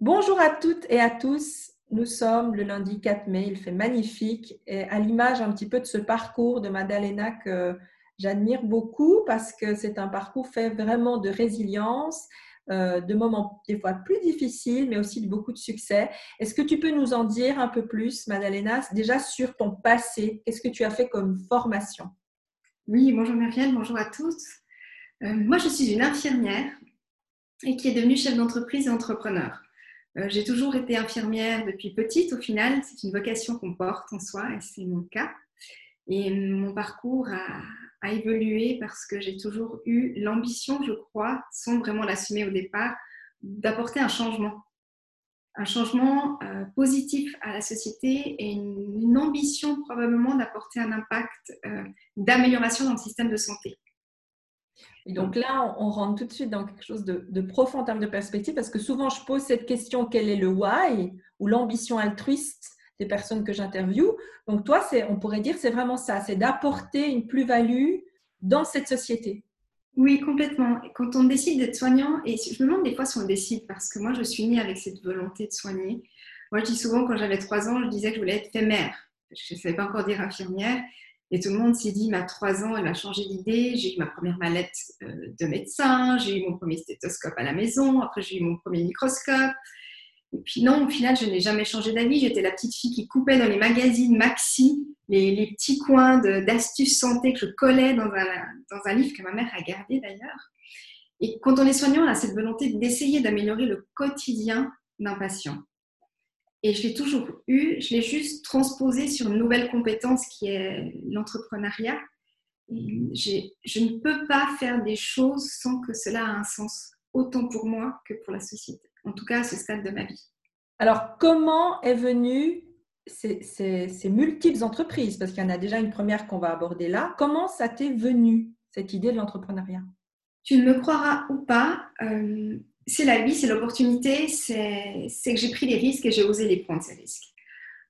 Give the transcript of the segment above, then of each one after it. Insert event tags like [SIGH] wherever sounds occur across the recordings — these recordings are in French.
Bonjour à toutes et à tous. Nous sommes le lundi 4 mai. Il fait magnifique. Et à l'image un petit peu de ce parcours de Madalena que j'admire beaucoup parce que c'est un parcours fait vraiment de résilience, euh, de moments des fois plus difficiles, mais aussi de beaucoup de succès. Est-ce que tu peux nous en dire un peu plus, Madalena, déjà sur ton passé? Qu'est-ce que tu as fait comme formation? Oui, bonjour Muriel, bonjour à tous. Euh, moi, je suis une infirmière et qui est devenue chef d'entreprise et entrepreneur. Euh, j'ai toujours été infirmière depuis petite. Au final, c'est une vocation qu'on porte en soi et c'est mon cas. Et mon parcours a, évolué parce que j'ai toujours eu l'ambition, je crois, sans vraiment l'assumer au départ, d'apporter un changement. Un changement euh, positif à la société et une, ambition probablement d'apporter un impact euh, d'amélioration dans le système de santé. Et donc là, on, rentre tout de suite dans quelque chose de, profond en termes de perspective, parce que souvent je pose cette question quel est le why ou l'ambition altruiste des personnes que j'interviewe. Donc toi, on pourrait dire c'est vraiment ça, c'est d'apporter une plus-value dans cette société. Oui, complètement. Quand on décide d'être soignant, et je me demande des fois si on décide, parce que moi je suis née avec cette volonté de soigner. Moi je dis souvent quand j'avais trois ans, je disais que je voulais être fémère. Je ne savais pas encore dire infirmière. Et tout le monde s'est dit, à trois ans, elle a changé d'idée. J'ai eu ma première mallette euh, de médecin, j'ai eu mon premier stéthoscope à la maison, après j'ai eu mon premier microscope. Et puis non, au final, je n'ai jamais changé d'avis. J'étais la petite fille qui coupait dans les magazines Maxi les, petits coins d'astuces santé que je collais dans un, dans un livre que ma mère a gardé d'ailleurs. Et quand on est soignant, on a cette volonté d'essayer d'améliorer le quotidien d'un patient. Et je l'ai toujours eu, je l'ai juste transposé sur une nouvelle compétence qui est l'entrepreneuriat. Je ne peux pas faire des choses sans que cela ait un sens, autant pour moi que pour la société, en tout cas à ce stade de ma vie. Alors, comment est venue ces, ces, multiples entreprises? Parce qu'il y en a déjà une première qu'on va aborder là. Comment ça t'est venu, cette idée de l'entrepreneuriat? Tu ne me croiras ou pas, euh, c'est la vie, c'est l'opportunité, c'est que j'ai pris des risques et j'ai osé les prendre, ces risques.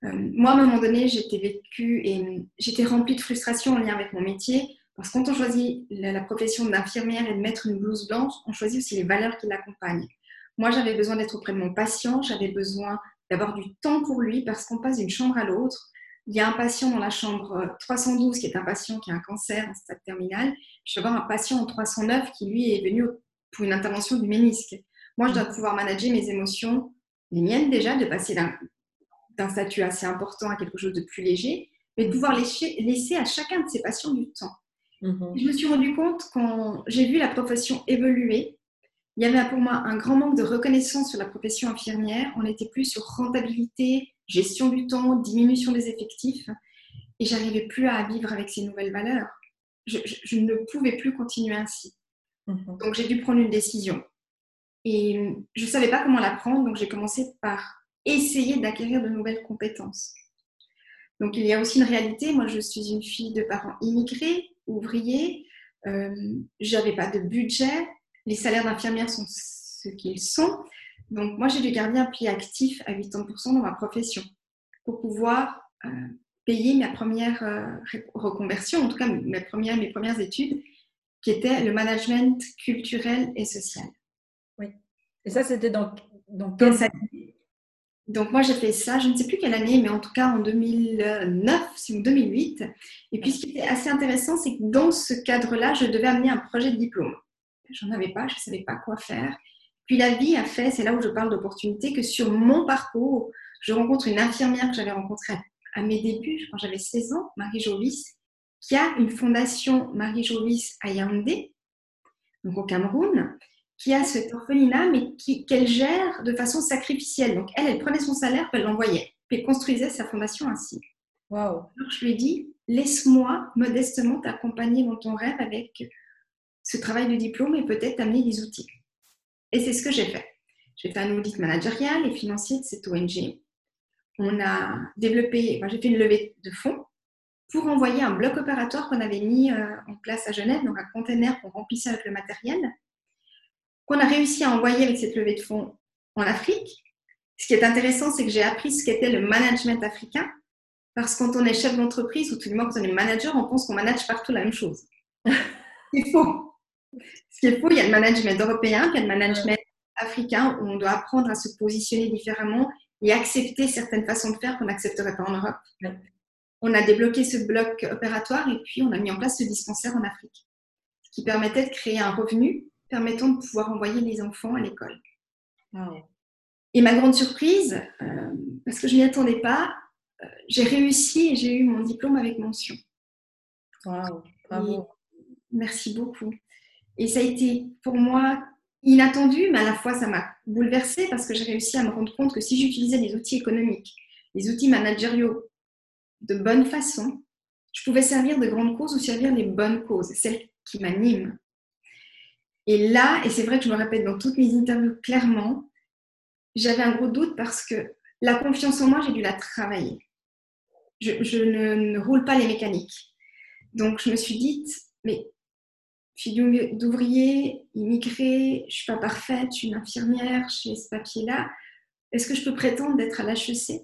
Euh, moi, à un moment donné, j'étais vécue et j'étais remplie de frustration en lien avec mon métier. Parce que quand on choisit la, profession d'infirmière et de mettre une blouse blanche, on choisit aussi les valeurs qui l'accompagnent. Moi, j'avais besoin d'être auprès de mon patient, j'avais besoin d'avoir du temps pour lui parce qu'on passe d'une chambre à l'autre. Il y a un patient dans la chambre 312 qui est un patient qui a un cancer en stade terminal. Je vais avoir un patient en 309 qui, lui, est venu pour une intervention du ménisque. Moi, je dois pouvoir manager mes émotions, les miennes déjà, de passer d'un statut assez important à quelque chose de plus léger, mais de pouvoir laisser, laisser à chacun de ces patients du temps. Mhm. Je me suis rendu compte quand j'ai vu la profession évoluer, il y avait pour moi un grand manque de reconnaissance sur la profession infirmière. On n'était plus sur rentabilité, gestion du temps, diminution des effectifs, et j'arrivais plus à vivre avec ces nouvelles valeurs. Je, ne pouvais plus continuer ainsi. Mhm. Donc j'ai dû prendre une décision. Et je ne savais pas comment la prendre, donc j'ai commencé par essayer d'acquérir de nouvelles compétences. Donc il y a aussi une réalité. Moi, je suis une fille de parents immigrés, ouvriers. Euh, je n'avais pas de budget. Les salaires d'infirmière sont ce qu'ils sont. Donc moi, j'ai dû garder un pied actif à 80% dans ma profession pour pouvoir euh, payer ma première euh, reconversion, en tout cas mes premières, mes premières études, qui étaient le management culturel et social. Et ça, c'était dans, dans quelle année donc moi j'ai fait ça, je ne sais plus quelle année, mais en tout cas en 2009, c'est 2008. Et puis ce qui était assez intéressant, c'est que dans ce cadre-là, je devais amener un projet de diplôme. J'en avais pas, je ne savais pas quoi faire. Puis la vie a fait, c'est là où je parle d'opportunité, que sur mon parcours, je rencontre une infirmière que j'avais rencontrée à mes débuts, quand j'avais 16 ans, Marie Jovis, qui a une fondation Marie Jovis à Yaoundé, donc au Cameroun, qui a cet orphelinat, mais qu'elle gère de façon sacrificielle. Donc, elle, elle prenait son salaire, puis elle l'envoyait, puis elle construisait sa fondation ainsi. Wow. Alors, je lui ai dit, laisse-moi modestement t'accompagner dans ton rêve avec ce travail de diplôme et peut-être t'amener des outils. Et c'est ce que j'ai fait. J'ai fait un audit managérial et financier de cette ONG. On a développé, j'ai fait une levée de fonds pour envoyer un bloc opératoire qu'on avait mis euh, en place à Genève, donc un container qu'on remplissait avec le matériel qu'on a réussi à envoyer avec cette levée de fonds en Afrique. Ce qui est intéressant, c'est que j'ai appris ce qu'était le management africain. Parce que quand on est chef d'entreprise ou tout le monde quand on est manager, on pense qu'on manage partout la même chose. C'est faux. Ce qui est faux, il y a le management européen, il y a le management africain où on doit apprendre à se positionner différemment et accepter certaines façons de faire qu'on n'accepterait pas en Europe. On a débloqué ce bloc opératoire et puis on a mis en place ce dispensaire en Afrique, ce qui permettait de créer un revenu permettant de pouvoir envoyer les enfants à l'école. Et ma grande surprise, euh, parce que je n'y attendais pas, euh, j'ai réussi et j'ai eu mon diplôme avec mention. Bravo. merci beaucoup. Et ça a été pour moi inattendu, mais à la fois ça m'a bouleversée parce que j'ai réussi à me rendre compte que si j'utilisais les outils économiques, les outils managériaux de bonne façon, je pouvais servir de grandes causes ou servir les bonnes causes, celles qui m'animent. Et là, et c'est vrai que je me répète dans toutes mes interviews clairement, j'avais un gros doute parce que la confiance en moi, j'ai dû la travailler. Je, ne, roule pas les mécaniques. Donc je me suis dit, mais fille d'ouvrier, immigrée, je suis pas parfaite, je suis une infirmière, j'ai ce papier-là. Est-ce que je peux prétendre d'être à l'HEC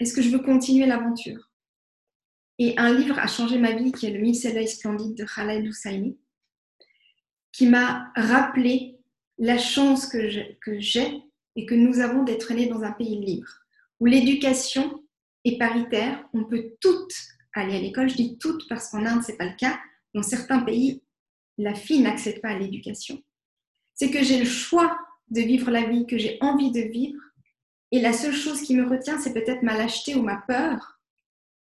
Est-ce que je veux continuer l'aventure? Et un livre a changé ma vie, qui est Le Mille soleils splendides de Khaled Hosseini, qui m'a rappelé la chance que j'ai et que nous avons d'être nés dans un pays libre, où l'éducation est paritaire, on peut toutes aller à l'école. Je dis toutes parce qu'en Inde, ce n'est pas le cas. Dans certains pays, la fille n'accède pas à l'éducation. C'est que j'ai le choix de vivre la vie que j'ai envie de vivre. Et la seule chose qui me retient, c'est peut-être ma lâcheté ou ma peur.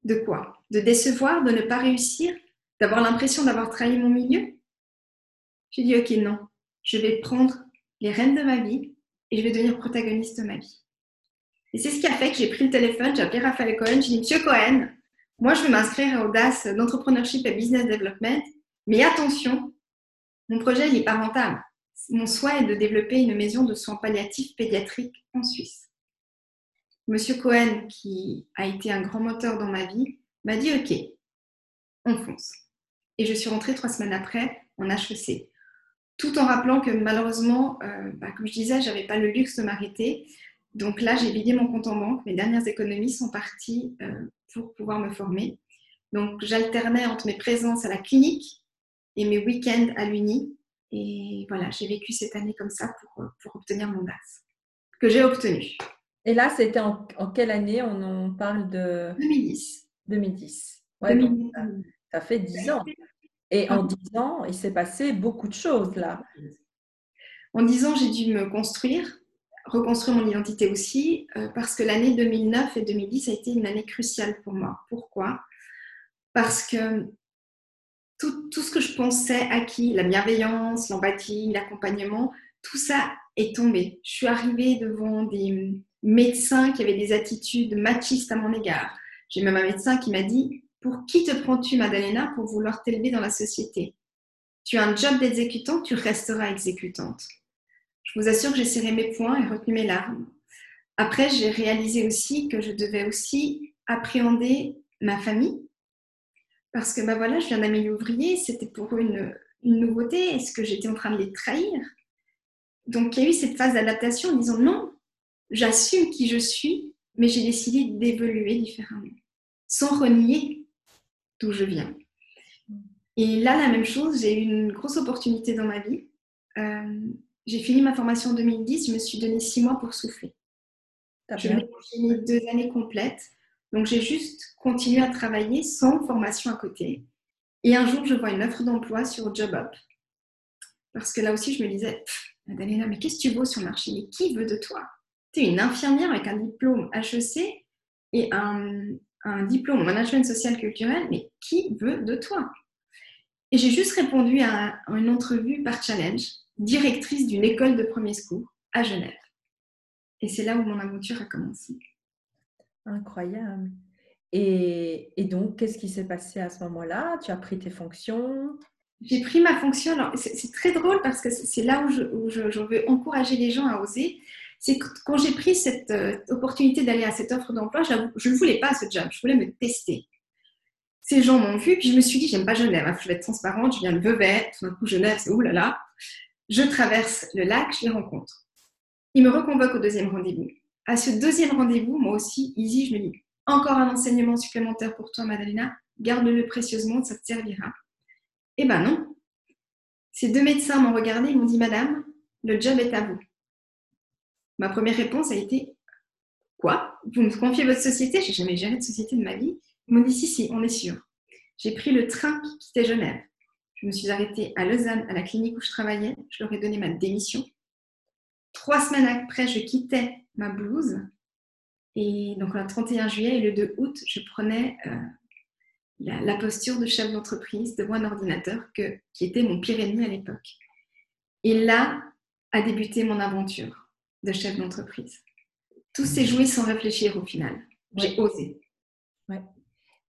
De quoi? De décevoir, de ne pas réussir, d'avoir l'impression d'avoir trahi mon milieu? J'ai dit, ok, non, je vais prendre les rênes de ma vie et je vais devenir protagoniste de ma vie. Et c'est ce qui a fait que j'ai pris le téléphone, j'ai appelé Raphaël Cohen, j'ai dit, Monsieur Cohen, moi je veux m'inscrire à Audace d'entrepreneurship et business development, mais attention, mon projet n'est pas rentable. Mon souhait est de développer une maison de soins palliatifs pédiatriques en Suisse. Monsieur Cohen, qui a été un grand moteur dans ma vie, m'a dit OK, on fonce. Et je suis rentrée trois semaines après en HEC. Tout en rappelant que malheureusement, euh, bah, comme je disais, je n'avais pas le luxe de m'arrêter. Donc là, j'ai vidé mon compte en banque. Mes dernières économies sont parties euh, pour pouvoir me former. Donc j'alternais entre mes présences à la clinique et mes week-ends à l'Uni. Et voilà, j'ai vécu cette année comme ça pour, pour obtenir mon DAS, que j'ai obtenu. Et là, c'était en, quelle année? On, en parle de 2010. 2010. ça, fait 10 ans. Et en 10 ans, il s'est passé beaucoup de choses là. En 10 ans, j'ai dû me construire, reconstruire mon identité aussi, euh, parce que l'année 2009 et 2010 a été une année cruciale pour moi. Pourquoi? Parce que tout, ce que je pensais acquis, la bienveillance, l'empathie, l'accompagnement, tout ça est tombé. Je suis arrivée devant des médecins qui avaient des attitudes machistes à mon égard. J'ai même un médecin qui m'a dit Pour qui te prends-tu, Madalena, pour vouloir t'élever dans la société? Tu as un job d'exécutant, tu resteras exécutante. Je vous assure que j'ai serré mes poings et retenu mes larmes. Après, j'ai réalisé aussi que je devais aussi appréhender ma famille, parce que bah voilà, je viens d'un milieu ouvrier, c'était pour une, une nouveauté. Est-ce que j'étais en train de les trahir? Donc il y a eu cette phase d'adaptation en disant non, j'assume qui je suis, mais j'ai décidé d'évoluer différemment, sans renier d'où je viens. Et là, la même chose, j'ai eu une grosse opportunité dans ma vie. Euh, j'ai fini ma formation en 2010, je me suis donné six mois pour souffler. Je me fini deux années complètes donc j'ai juste continué à travailler sans formation à côté. Et un jour, je vois une offre d'emploi sur JobUp. Parce que là aussi, je me disais, Madalena, mais qu'est-ce que tu vaux sur le marché? Mais qui veut de toi? Tu es une infirmière avec un diplôme HEC et un, un diplôme management social culturel, mais qui veut de toi? Et j'ai juste répondu à, à une entrevue par challenge, directrice d'une école de premier secours à Genève. Et c'est là où mon aventure a commencé. Incroyable. Et, donc, qu'est-ce qui s'est passé à ce moment-là? Tu as pris tes fonctions? J'ai pris ma fonction. C'est très drôle parce que c'est là où, je, je, veux encourager les gens à oser. C'est quand j'ai pris cette euh, opportunité d'aller à cette offre d'emploi, je ne voulais pas ce job, je voulais me tester. Ces gens m'ont vu, puis je me suis dit, j'aime pas Genève, hein, je vais être transparente, je viens de Vevey, tout d'un coup Genève, c'est oulala. Je traverse le lac, je les rencontre. Ils me reconvoquent au deuxième rendez-vous à ce deuxième rendez-vous, moi aussi, easy, je me dis, encore un enseignement supplémentaire pour toi, Madalena, garde-le précieusement, ça te servira. Eh ben non. Ces deux médecins m'ont regardé, ils m'ont dit, Madame, le job est à vous. Ma première réponse a été Quoi? Vous me confiez votre société? J'ai jamais géré de société de ma vie. Ils m'ont dit Si, si, on est sûr. J'ai pris le train qui quittait Genève. Je me suis arrêtée à Lausanne, à la clinique où je travaillais. Je leur ai donné ma démission. Trois semaines après, je quittais ma blouse. Et donc, le 31 juillet et le 2 août, je prenais euh, la, posture de chef d'entreprise devant un ordinateur qui était mon pire ennemi à l'époque. Et là a débuté mon aventure de chef d'entreprise. Tout s'est joué sans réfléchir au final. J'ai osé.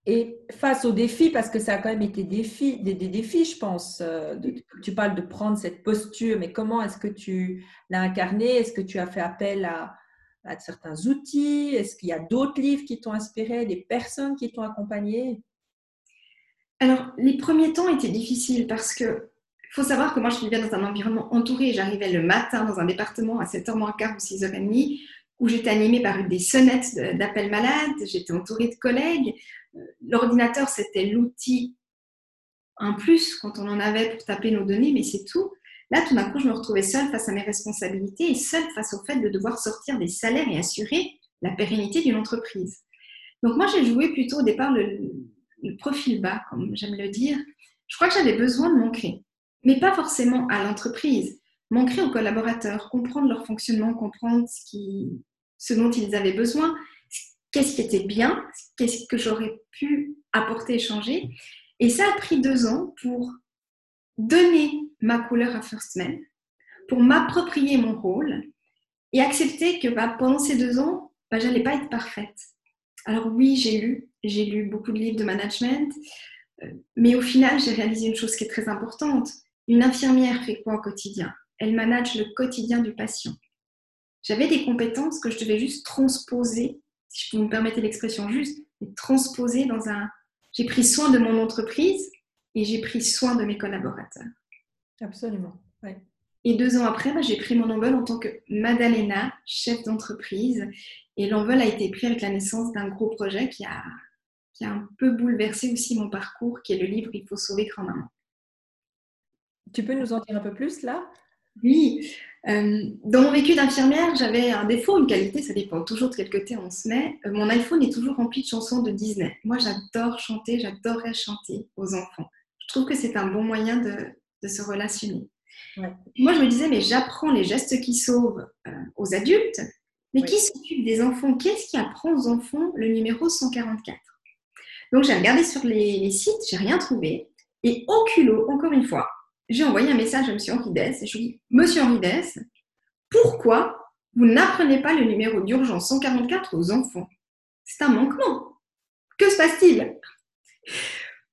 Et face aux défis, parce que ça a quand même été des défis, des, défis je pense, euh, tu parles de prendre cette posture, mais comment est-ce que tu l'as incarné? Est-ce que tu as fait appel à, à certains outils? Est-ce qu'il y a d'autres livres qui t'ont inspiré, des personnes qui t'ont accompagné? Alors, les premiers temps étaient difficiles parce que il faut savoir que moi, je vivais dans un environnement entouré. J'arrivais le matin dans un département à 7h moins quart ou 6h30 où j'étais animée par des sonnettes d'appels malades. J'étais entourée de collègues. Euh, l'ordinateur, c'était l'outil un plus quand on en avait pour taper nos données, mais c'est tout. Là, tout d'un coup, je me retrouvais seule face à mes responsabilités et seule face au fait de devoir sortir des salaires et assurer la pérennité d'une entreprise. Donc moi, j'ai joué plutôt au départ le, profil bas, comme j'aime le dire. Je crois que j'avais besoin de m'ancrer, mais pas forcément à l'entreprise. M'ancrer aux collaborateurs, comprendre leur fonctionnement, comprendre ce, dont ils avaient besoin, qu'est-ce qui était bien, qu'est-ce que j'aurais pu apporter et changer. Et ça a pris deux ans pour donner ma couleur à First Man, pour m'approprier mon rôle et accepter que bah, pendant ces deux ans, bah, je n'allais pas être parfaite. Alors oui, j'ai lu, j'ai lu beaucoup de livres de management, euh, mais au final, j'ai réalisé une chose qui est très importante. Une infirmière fait quoi au quotidien? Elle manage le quotidien du patient. J'avais des compétences que je devais juste transposer, si je peux me permettre l'expression juste, transposer dans un... J'ai pris soin de mon entreprise et j'ai pris soin de mes collaborateurs. Absolument. Et deux ans après, bah, j'ai pris mon envol en tant que Madalena, chef d'entreprise. Et l'envol a été pris avec la naissance d'un gros projet qui a, qui a un peu bouleversé aussi mon parcours, qui est le livre Il faut sauver grand-maman. Tu peux nous en dire un peu plus là? Oui. Euh, dans mon vécu d'infirmière, j'avais un défaut, une qualité, ça dépend toujours de quel côté on se met. Euh, mon iPhone est toujours rempli de chansons de Disney. Moi, j'adore chanter, j'adorerais chanter aux enfants. Je trouve que c'est un bon moyen de, de se relationner. Moi, je me disais, mais j'apprends les gestes qui sauvent euh, aux adultes, mais qui s'occupe des enfants? Qu'est-ce qui apprend aux enfants? Le numéro 144 Donc, j'ai regardé sur les, les sites, j'ai rien trouvé. Et au culot, encore une fois, j'ai envoyé un message à M. Henri Dess et je lui ai dit Monsieur Henri Dess, pourquoi vous n'apprenez pas le numéro d'urgence 144 aux enfants? C'est un manquement. Que se passe-t-il?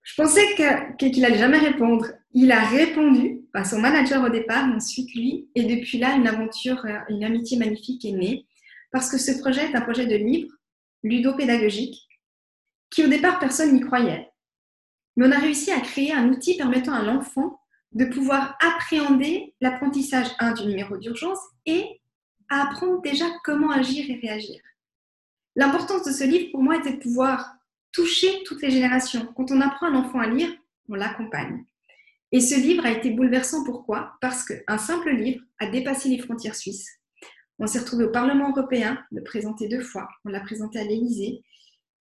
Je pensais qu'il n'allait jamais répondre. Il a répondu à son manager au départ, ensuite lui, et depuis là, une aventure, euh, une amitié magnifique est née, parce que ce projet est un projet de livre ludopédagogique, qui au départ, personne n'y croyait. Mais on a réussi à créer un outil permettant à l'enfant de pouvoir appréhender l'apprentissage, un, du numéro d'urgence et apprendre déjà comment agir et réagir. L'importance de ce livre, pour moi, était de pouvoir toucher toutes les générations. Quand on apprend un enfant à lire, on l'accompagne. Et ce livre a été bouleversant. Pourquoi? Parce qu'un simple livre a dépassé les frontières suisses. On s'est retrouvé au Parlement européen, le présenter deux fois. On l'a présenté à l'Élysée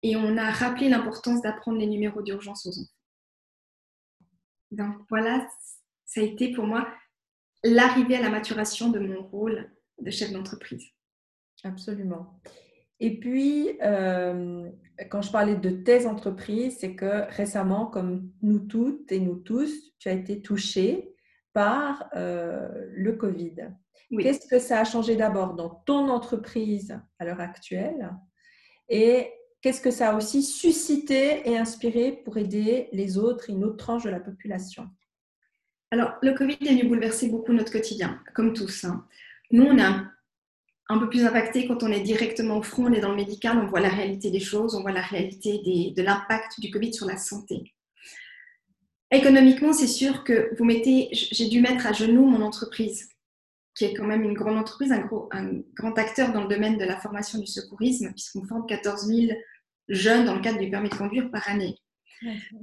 et on a rappelé l'importance d'apprendre les numéros d'urgence aux enfants. Donc voilà, ça a été pour moi l'arrivée à la maturation de mon rôle de chef d'entreprise. Absolument. Et puis, euh, quand je parlais de tes entreprises, c'est que récemment, comme nous toutes et nous tous, tu as été touché par euh, le Covid. Qu'est-ce que ça a changé d'abord dans ton entreprise à l'heure actuelle et qu'est-ce que ça a aussi suscité et inspiré pour aider les autres une autre tranche de la population? Alors, le Covid est venu bouleverser beaucoup notre quotidien, comme tous. Hein. Nous, on a un peu plus impacté quand on est directement au front, on est dans le médical, on voit la réalité des choses, on voit la réalité de l'impact du Covid sur la santé. Économiquement, c'est sûr que vous mettez, j'ai dû mettre à genoux mon entreprise, qui est quand même une grande entreprise, un, un grand acteur dans le domaine de la formation du secourisme, puisqu'on forme 14 000 jeunes dans le cadre du permis de conduire par année.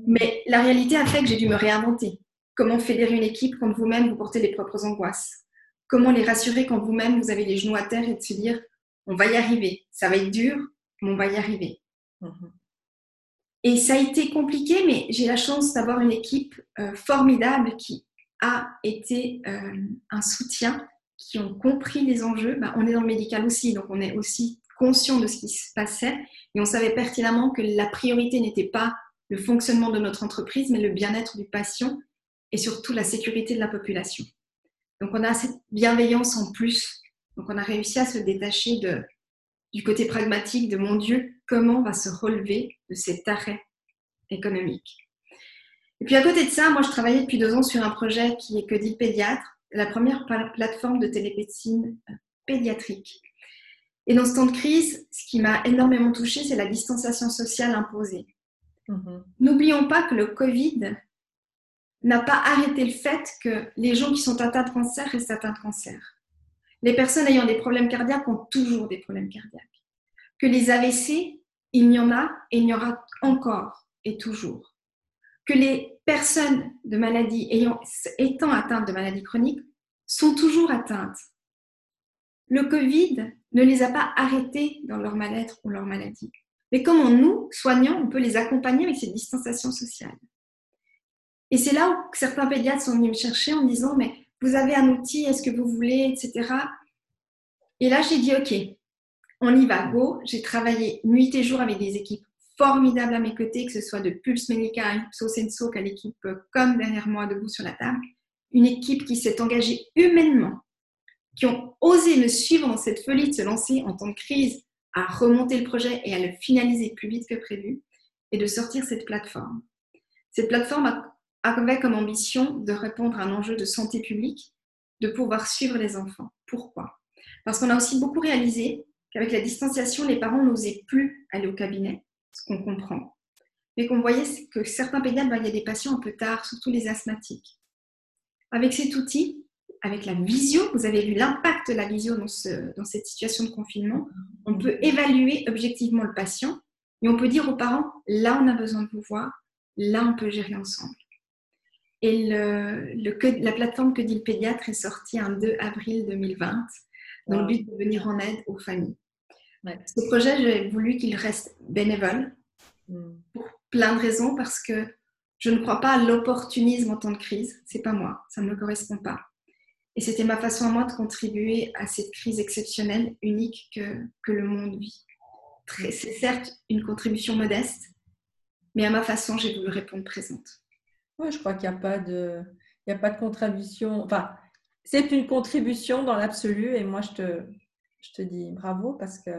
Mais la réalité a fait que j'ai dû me réinventer. Comment fédérer une équipe quand vous-même vous portez les propres angoisses? Comment les rassurer quand vous-même vous avez les genoux à terre et de se dire on va y arriver. Ça va être dur, mais on va y arriver. Mhm. Et ça a été compliqué, mais j'ai la chance d'avoir une équipe euh, formidable qui a été euh, un soutien, qui ont compris les enjeux. Ben, on est dans le médical aussi, donc on est aussi conscient de ce qui se passait et on savait pertinemment que la priorité n'était pas le fonctionnement de notre entreprise, mais le bien-être du patient et surtout la sécurité de la population. Donc on a cette bienveillance en plus. Donc on a réussi à se détacher de, du côté pragmatique de mon Dieu, comment on va se relever de cet arrêt économique. Et puis à côté de ça, moi je travaillais depuis deux ans sur un projet qui est que dit pédiatre, la première plateforme de télémédecine pédiatrique. Et dans ce temps de crise, ce qui m'a énormément touchée, c'est la distanciation sociale imposée. Mhm. N'oublions pas que le Covid n'a pas arrêté le fait que les gens qui sont atteints de cancer restent atteints de cancer. Les personnes ayant des problèmes cardiaques ont toujours des problèmes cardiaques. Que les AVC, il y en a et il y aura encore et toujours. Que les personnes de maladies ayant, étant atteintes de maladies chroniques sont toujours atteintes. Le Covid ne les a pas arrêtés dans leur mal-être ou leur maladie. Mais comment nous, soignants, on peut les accompagner avec cette distanciation sociale Et c'est là où certains pédiatres sont venus me chercher en me disant, mais vous avez un outil, est-ce que vous voulez, etc. Et là, j'ai dit, OK, on y va, go. J'ai travaillé nuit et jour avec des équipes formidables à mes côtés, que ce soit de Pulse Medica Ipso Senso, qu'à l'équipe comme derrière moi, debout sur la table. Une équipe qui s'est engagée humainement, qui ont osé me suivre dans cette folie de se lancer en temps de crise, à remonter le projet et à le finaliser plus vite que prévu, et de sortir cette plateforme. Cette plateforme a avait comme ambition de répondre à un enjeu de santé publique, de pouvoir suivre les enfants. Pourquoi? Parce qu'on a aussi beaucoup réalisé qu'avec la distanciation, les parents n'osaient plus aller au cabinet, ce qu'on comprend, mais qu'on voyait que certains pédiatres voyaient des patients un peu tard, surtout les asthmatiques. Avec cet outil, avec la visio, vous avez vu l'impact de la visio dans, dans cette situation de confinement, on peut évaluer objectivement le patient et on peut dire aux parents, là on a besoin de vous voir, là on peut gérer ensemble. Et le, la plateforme Que dit le pédiatre est sortie un 2 avril 2020 dans le but de venir en aide aux familles. Ce projet, j'ai voulu qu'il reste bénévole hmm. pour plein de raisons parce que je ne crois pas à l'opportunisme en temps de crise. C'est pas moi, ça ne me correspond pas. Et c'était ma façon à moi de contribuer à cette crise exceptionnelle, unique que, que le monde vit. C'est certes une contribution modeste, mais à ma façon, j'ai voulu répondre présente. Oui, je crois qu'il n'y a pas de, il y a pas de contribution. Enfin, c'est une contribution dans l'absolu et moi je te, je te dis bravo parce que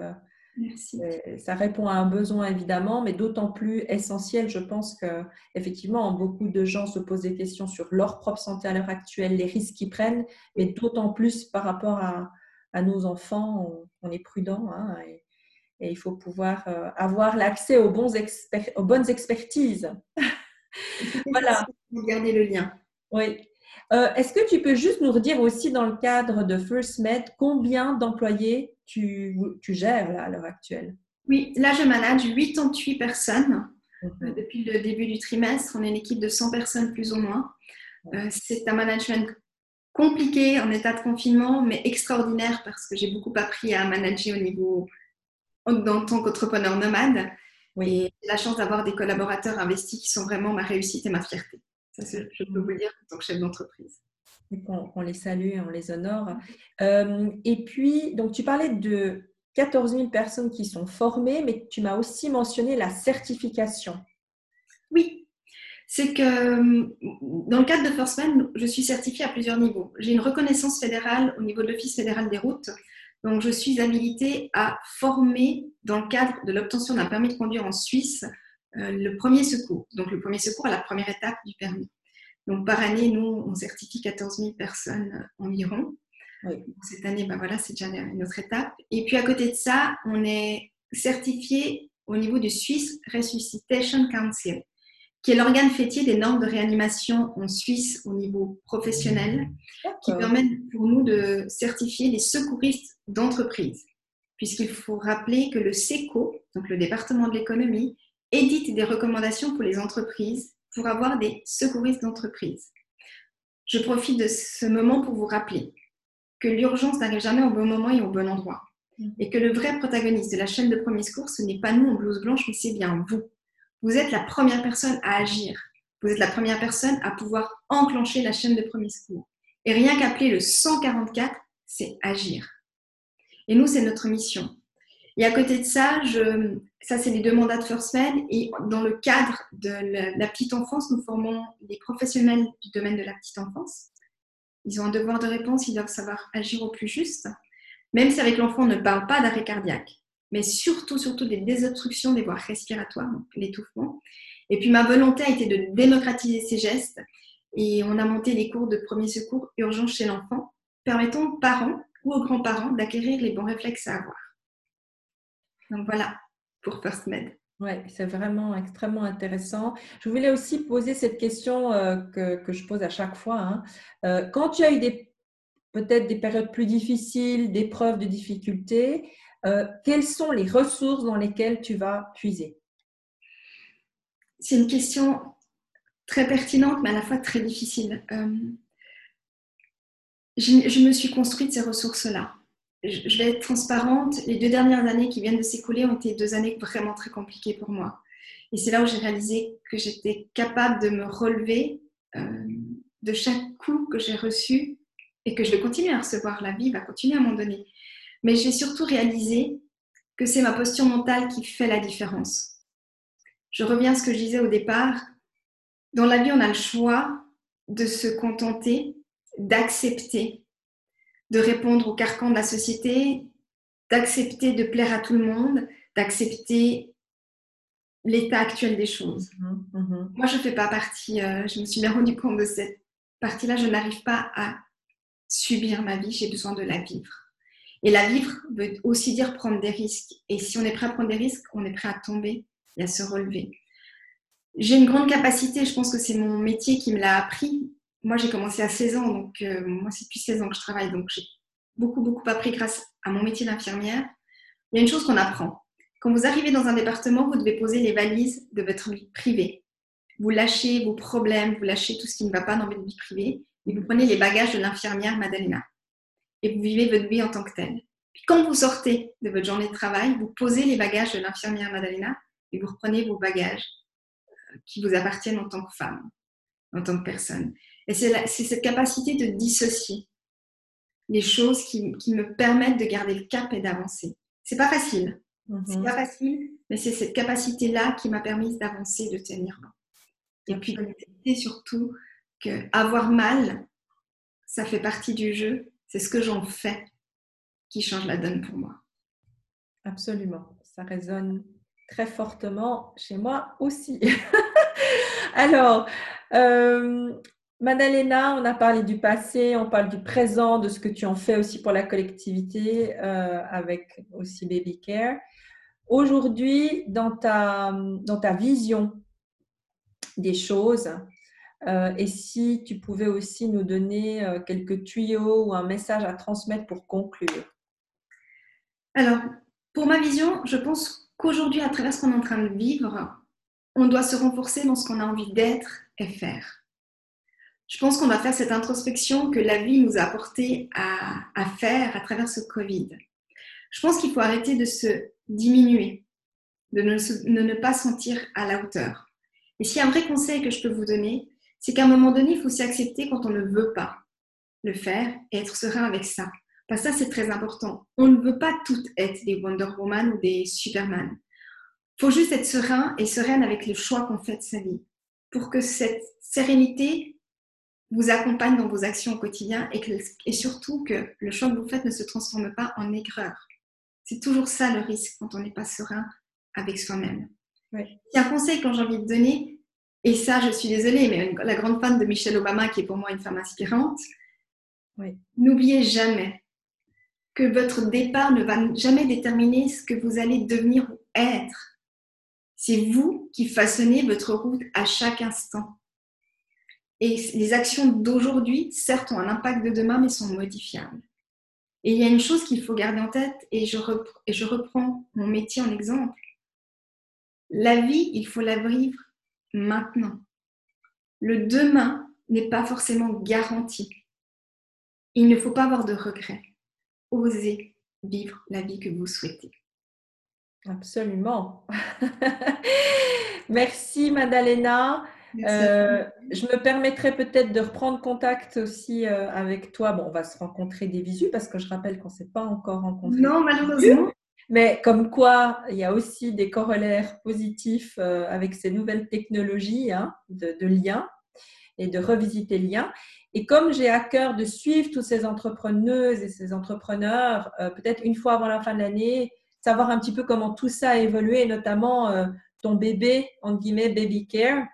ça répond à un besoin évidemment, mais d'autant plus essentiel, je pense que effectivement beaucoup de gens se posent des questions sur leur propre santé à l'heure actuelle, les risques qu'ils prennent, mais d'autant plus par rapport à, à nos enfants, on, est prudent hein, et, il faut pouvoir euh, avoir l'accès aux, bons aux bonnes expertises. voilà. Garder le lien. Oui. Euh, est-ce que tu peux juste nous redire aussi dans le cadre de First Med combien d'employés tu, tu, gères là, à l'heure actuelle? Oui, là je manage 88 personnes euh, depuis le début du trimestre. On est une équipe de 100 personnes plus ou moins. Euh, c'est un management compliqué en état de confinement, mais extraordinaire parce que j'ai beaucoup appris à manager au niveau en tant qu'entrepreneur nomade. Oui. j'ai la chance d'avoir des collaborateurs investis qui sont vraiment ma réussite et ma fierté. Ça, je peux vous le dire en tant que chef d'entreprise. On, les salue et on les honore. Euh, et puis, donc, tu parlais de 14 000 personnes qui sont formées, mais tu m'as aussi mentionné la certification. Oui, c'est que dans le cadre de First je suis certifiée à plusieurs niveaux. J'ai une reconnaissance fédérale au niveau de l'Office fédéral des routes donc, je suis habilitée à former dans le cadre de l'obtention d'un permis de conduire en Suisse euh, le premier secours. Donc, le premier secours à la première étape du permis. Donc, par année, nous, on certifie 14 000 personnes euh, environ. Cette année, ben voilà, c'est déjà une autre étape. Et puis, à côté de ça, on est certifié au niveau du Swiss Resuscitation Council qui est l'organe fêtier des normes de réanimation en Suisse au niveau professionnel, qui permet pour nous de certifier les secouristes d'entreprise. Puisqu'il faut rappeler que le SECO, donc le département de l'économie, édite des recommandations pour les entreprises pour avoir des secouristes d'entreprise. Je profite de ce moment pour vous rappeler que l'urgence n'arrive jamais au bon moment et au bon endroit. Mm. Et que le vrai protagoniste de la chaîne de premier secours, ce n'est pas nous en blouse blanche, mais c'est bien vous. Vous êtes la première personne à agir. Vous êtes la première personne à pouvoir enclencher la chaîne de premier secours. Et rien qu'appeler le 144, c'est agir. Et nous, c'est notre mission. Et à côté de ça, je, ça, c'est les deux mandats de First Med. Et dans le cadre de la, la petite enfance, nous formons les professionnels du domaine de la petite enfance. Ils ont un devoir de réponse, ils doivent savoir agir au plus juste. Même si avec l'enfant, on ne parle pas d'arrêt cardiaque, mais surtout, surtout des désobstructions des voies respiratoires, donc l'étouffement. Et puis ma volonté a été de démocratiser ces gestes et on a monté les cours de premier secours urgent chez l'enfant, permettant aux parents ou aux grands-parents d'acquérir les bons réflexes à avoir. Donc voilà pour First Med. Oui, c'est vraiment extrêmement intéressant. Je voulais aussi poser cette question euh, que, que, je pose à chaque fois. Hein. Euh, quand tu as eu peut-être des périodes plus difficiles, des preuves de difficultés, euh, quelles sont les ressources dans lesquelles tu vas puiser? C'est une question très pertinente, mais à la fois très difficile. Je, je, me suis construite ces ressources-là. Je, vais être transparente. Les deux dernières années qui viennent de s'écouler ont été deux années vraiment très compliquées pour moi. Et c'est là où j'ai réalisé que j'étais capable de me relever euh, de chaque coup que j'ai reçu et que je vais continuer à recevoir. La vie va continuer à m'en donner. Mais j'ai surtout réalisé que c'est ma posture mentale qui fait la différence. Je reviens à ce que je disais au départ. Dans la vie, on a le choix de se contenter, d'accepter, de répondre au carcan de la société, d'accepter de plaire à tout le monde, d'accepter l'état actuel des choses. Mmh, mmh. Moi, je ne fais pas partie, euh, je me suis bien rendu compte de cette partie-là, je n'arrive pas à subir ma vie, j'ai besoin de la vivre. Et la vivre veut aussi dire prendre des risques. Et si on est prêt à prendre des risques, on est prêt à tomber et à se relever. J'ai une grande capacité, je pense que c'est mon métier qui me l'a appris. Moi, j'ai commencé à 16 ans, donc euh, moi, c'est depuis 16 ans que je travaille, donc j'ai beaucoup, beaucoup appris grâce à mon métier d'infirmière. Il y a une chose qu'on apprend. Quand vous arrivez dans un département, vous devez poser les valises de votre vie privée. Vous lâchez vos problèmes, vous lâchez tout ce qui ne va pas dans votre vie privée et vous prenez les bagages de l'infirmière Madalena et vous vivez votre vie en tant que telle. Puis quand vous sortez de votre journée de travail, vous posez les bagages de l'infirmière Madalena et vous reprenez vos bagages euh, qui vous appartiennent en tant que femme, en tant que personne. Et c'est cette capacité de dissocier les choses qui, qui, me permettent de garder le cap et d'avancer. C'est pas facile. Mm -hmm. C'est pas facile, mais c'est cette capacité-là qui m'a permis d'avancer, de tenir bon. Et puis, d'accepter surtout que avoir mal, ça fait partie du jeu. C'est ce que j'en fais qui change la donne pour moi. Absolument. Ça résonne très fortement chez moi aussi. [LAUGHS] Alors, euh, Madalena, on a parlé du passé, on parle du présent, de ce que tu en fais aussi pour la collectivité euh, avec aussi Baby Care. Aujourd'hui, dans ta, dans ta vision des choses, euh, et si tu pouvais aussi nous donner euh, quelques tuyaux ou un message à transmettre pour conclure. Alors, pour ma vision, je pense qu'aujourd'hui, à travers ce qu'on est en train de vivre, on doit se renforcer dans ce qu'on a envie d'être et faire. Je pense qu'on va faire cette introspection que la vie nous a apporté à, faire à travers ce Covid. Je pense qu'il faut arrêter de se diminuer, de ne, de ne pas sentir à la hauteur. Et s'il y a un vrai conseil que je peux vous donner, c'est qu'à un moment donné, il faut s'accepter quand on ne veut pas le faire et être serein avec ça. Parce que ça, c'est très important. On ne veut pas toutes être des Wonder Woman ou des Superman. Il faut juste être serein et sereine avec le choix qu'on fait de sa vie. Pour que cette sérénité vous accompagne dans vos actions au quotidien et, que, et surtout que le choix que vous faites ne se transforme pas en aigreur. C'est toujours ça le risque quand on n'est pas serein avec soi-même. Oui. Il y a un conseil que j'ai envie de donner, et ça, je suis désolée, mais la grande fan de Michelle Obama, qui est pour moi une femme inspirante, oui. n'oubliez jamais que votre départ ne va jamais déterminer ce que vous allez devenir ou être. C'est vous qui façonnez votre route à chaque instant. Et les actions d'aujourd'hui, certes, ont un impact de demain, mais sont modifiables. Et il y a une chose qu'il faut garder en tête, et je, reprends, mon métier en exemple. La vie, il faut la vivre maintenant. Le demain n'est pas forcément garanti. il ne faut pas avoir de regrets. Osez vivre la vie que vous souhaitez. Absolument. [LAUGHS] Merci Madalena. Euh, je me permettrai peut-être de reprendre contact aussi euh, avec toi. Bon, on va se rencontrer des visus parce que je rappelle qu'on ne s'est pas encore rencontré. Non, malheureusement. Mais comme quoi, il y a aussi des corollaires positifs euh, avec ces nouvelles technologies hein, de, de liens et de revisiter le lien. Et comme j'ai à cœur de suivre toutes ces entrepreneuses et ces entrepreneurs, peut-être une fois avant la fin de l'année, savoir un petit peu comment tout ça a évolué, notamment euh, ton bébé, entre guillemets, baby care.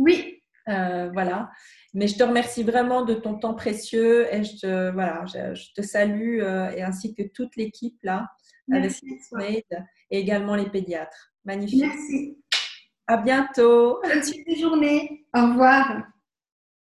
Oui. Euh, voilà. Mais je te remercie vraiment de ton temps précieux et je te, voilà, je, te salue euh, et ainsi que toute l'équipe là, Merci avec et également les pédiatres. Magnifique. Merci. À bientôt. Bonne suite de journée. Au revoir.